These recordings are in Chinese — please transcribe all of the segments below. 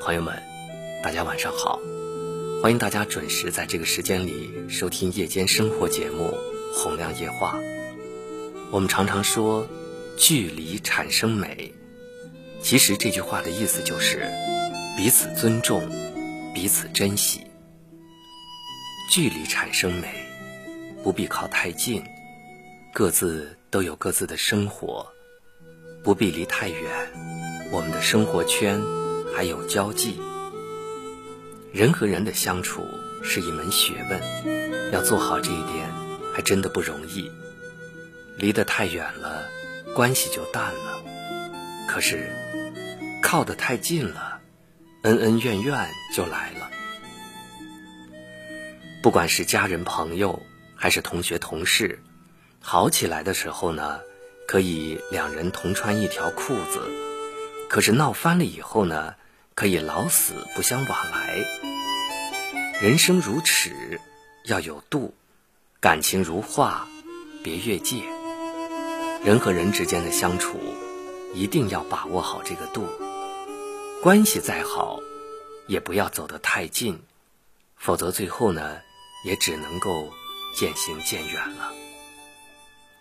朋友们，大家晚上好！欢迎大家准时在这个时间里收听夜间生活节目《洪亮夜话》。我们常常说“距离产生美”，其实这句话的意思就是彼此尊重、彼此珍惜。距离产生美，不必靠太近，各自都有各自的生活，不必离太远，我们的生活圈。还有交际，人和人的相处是一门学问，要做好这一点还真的不容易。离得太远了，关系就淡了；可是靠得太近了，恩恩怨怨就来了。不管是家人朋友，还是同学同事，好起来的时候呢，可以两人同穿一条裤子；可是闹翻了以后呢？可以老死不相往来。人生如尺，要有度；感情如画，别越界。人和人之间的相处，一定要把握好这个度。关系再好，也不要走得太近，否则最后呢，也只能够渐行渐远了。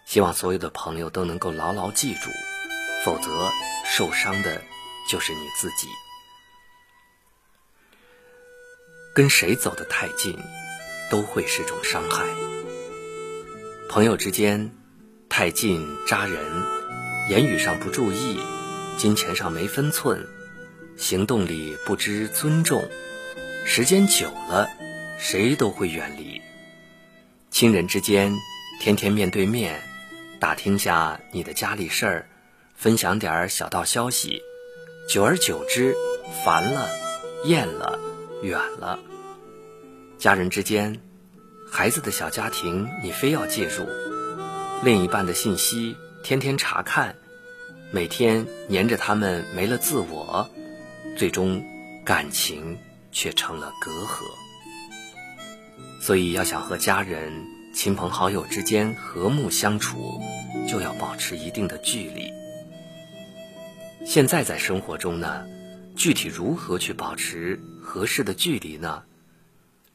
希望所有的朋友都能够牢牢记住，否则受伤的就是你自己。跟谁走得太近，都会是种伤害。朋友之间太近扎人，言语上不注意，金钱上没分寸，行动里不知尊重，时间久了，谁都会远离。亲人之间天天面对面，打听下你的家里事儿，分享点小道消息，久而久之，烦了，厌了。远了，家人之间，孩子的小家庭你非要介入，另一半的信息天天查看，每天黏着他们没了自我，最终感情却成了隔阂。所以要想和家人、亲朋好友之间和睦相处，就要保持一定的距离。现在在生活中呢？具体如何去保持合适的距离呢？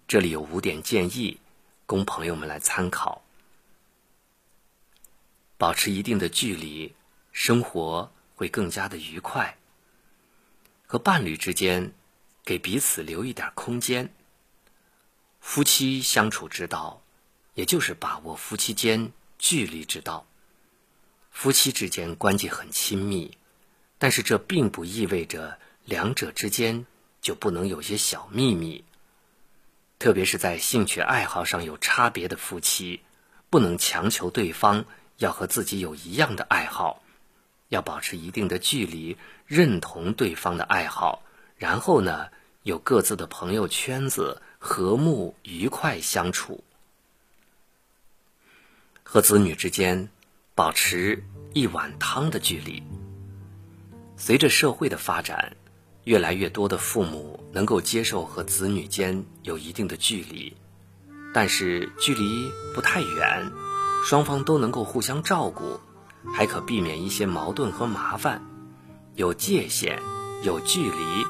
这里有五点建议，供朋友们来参考。保持一定的距离，生活会更加的愉快。和伴侣之间，给彼此留一点空间。夫妻相处之道，也就是把握夫妻间距离之道。夫妻之间关系很亲密，但是这并不意味着。两者之间就不能有些小秘密，特别是在兴趣爱好上有差别的夫妻，不能强求对方要和自己有一样的爱好，要保持一定的距离，认同对方的爱好，然后呢，有各自的朋友圈子，和睦愉快相处。和子女之间保持一碗汤的距离。随着社会的发展。越来越多的父母能够接受和子女间有一定的距离，但是距离不太远，双方都能够互相照顾，还可避免一些矛盾和麻烦。有界限，有距离，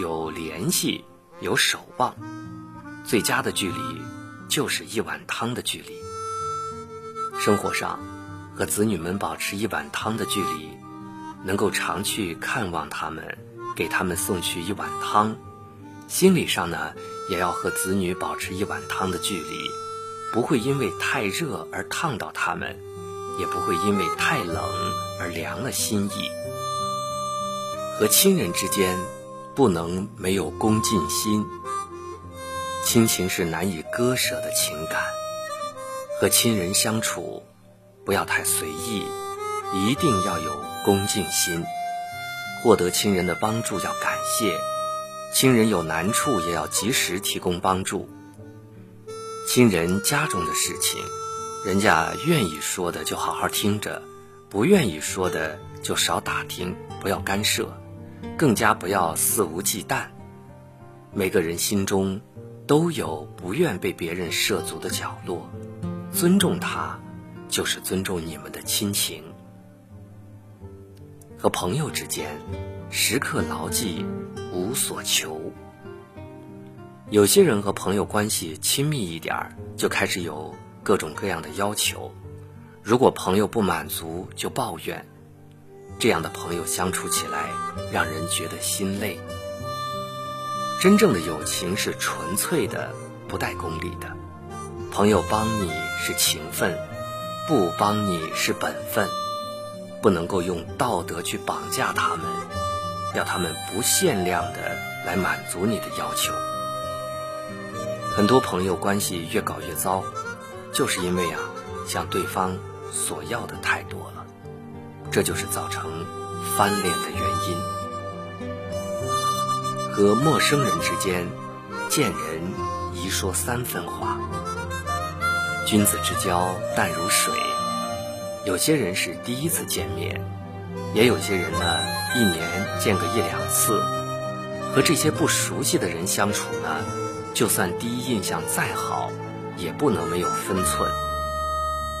有联系，有守望，最佳的距离就是一碗汤的距离。生活上，和子女们保持一碗汤的距离，能够常去看望他们。给他们送去一碗汤，心理上呢，也要和子女保持一碗汤的距离，不会因为太热而烫到他们，也不会因为太冷而凉了心意。和亲人之间不能没有恭敬心，亲情是难以割舍的情感。和亲人相处，不要太随意，一定要有恭敬心。获得亲人的帮助要感谢，亲人有难处也要及时提供帮助。亲人家中的事情，人家愿意说的就好好听着，不愿意说的就少打听，不要干涉，更加不要肆无忌惮。每个人心中都有不愿被别人涉足的角落，尊重他，就是尊重你们的亲情。和朋友之间，时刻牢记无所求。有些人和朋友关系亲密一点儿，就开始有各种各样的要求。如果朋友不满足，就抱怨。这样的朋友相处起来，让人觉得心累。真正的友情是纯粹的，不带功利的。朋友帮你是情分，不帮你是本分。不能够用道德去绑架他们，要他们不限量的来满足你的要求。很多朋友关系越搞越糟，就是因为啊，向对方索要的太多了，这就是造成翻脸的原因。和陌生人之间，见人宜说三分话。君子之交淡如水，有些人是第一次见面，也有些人呢，一年见个一两次。和这些不熟悉的人相处呢？就算第一印象再好，也不能没有分寸。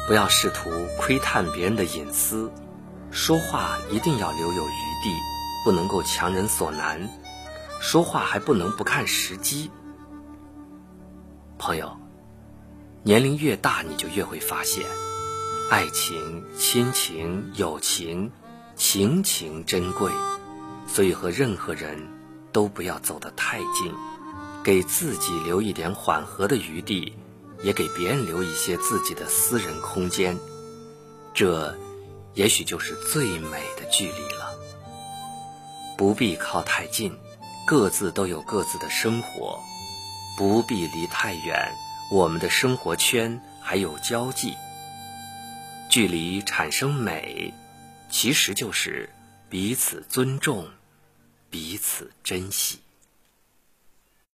不要试图窥探别人的隐私，说话一定要留有余地，不能够强人所难。说话还不能不看时机。朋友，年龄越大，你就越会发现，爱情、亲情、友情，情情珍贵，所以和任何人都不要走得太近。给自己留一点缓和的余地，也给别人留一些自己的私人空间，这也许就是最美的距离了。不必靠太近，各自都有各自的生活；不必离太远，我们的生活圈还有交际。距离产生美，其实就是彼此尊重，彼此珍惜。